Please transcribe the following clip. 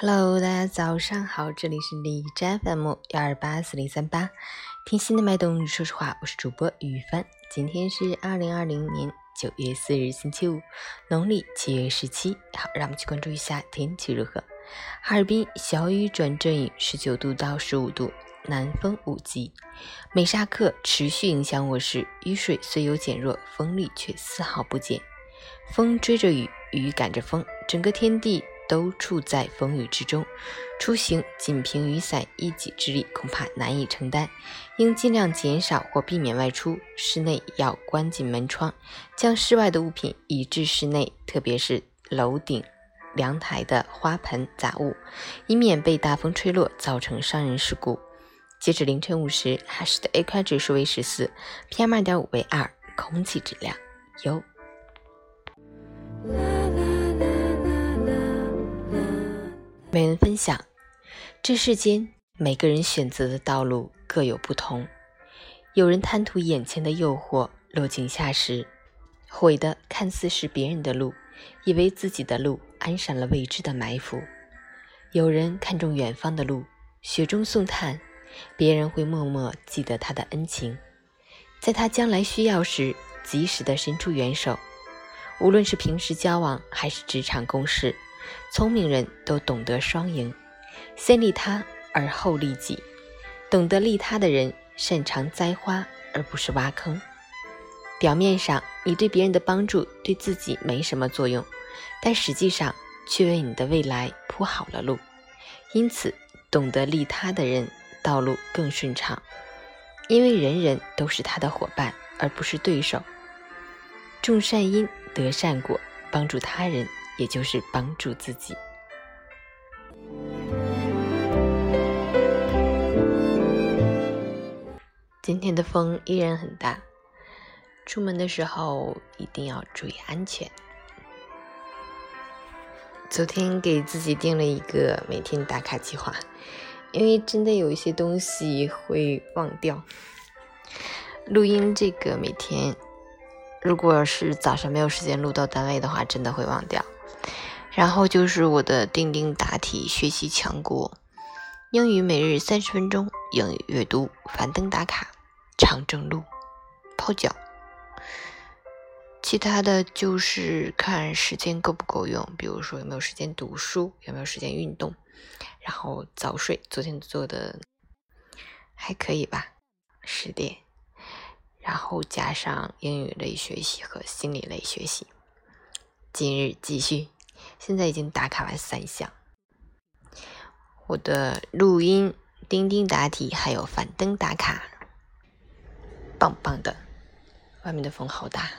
Hello，大家早上好，这里是李斋 FM 幺二八四零三八，听心的脉动，说实话，我是主播雨帆。今天是二零二零年九月四日，星期五，农历七月十七。好，让我们去关注一下天气如何。哈尔滨小雨转阵雨，十九度到十五度，南风五级。美沙克持续影响我市，雨水虽有减弱，风力却丝毫不减。风追着雨，雨赶着风，整个天地。都处在风雨之中，出行仅凭雨伞一己之力恐怕难以承担，应尽量减少或避免外出。室内要关紧门窗，将室外的物品移至室内，特别是楼顶、阳台的花盆杂物，以免被大风吹落造成伤人事故。截止凌晨五时，哈市的 AQI 指数为十四，PM 二点五为二，空气质量优。每人分享：这世间每个人选择的道路各有不同。有人贪图眼前的诱惑，落井下石，毁的看似是别人的路，以为自己的路安上了未知的埋伏；有人看重远方的路，雪中送炭，别人会默默记得他的恩情，在他将来需要时，及时的伸出援手。无论是平时交往，还是职场公事。聪明人都懂得双赢，先利他而后利己。懂得利他的人擅长栽花，而不是挖坑。表面上你对别人的帮助对自己没什么作用，但实际上却为你的未来铺好了路。因此，懂得利他的人道路更顺畅，因为人人都是他的伙伴，而不是对手。种善因得善果，帮助他人。也就是帮助自己。今天的风依然很大，出门的时候一定要注意安全。昨天给自己定了一个每天打卡计划，因为真的有一些东西会忘掉。录音这个每天，如果是早上没有时间录到单位的话，真的会忘掉。然后就是我的钉钉答题学习强国，英语每日三十分钟，英语阅读，樊登打卡，长征路，泡脚。其他的就是看时间够不够用，比如说有没有时间读书，有没有时间运动，然后早睡。昨天做的还可以吧，十点，然后加上英语类学习和心理类学习。今日继续。现在已经打卡完三项，我的录音、钉钉答题还有反灯打卡，棒棒的。外面的风好大。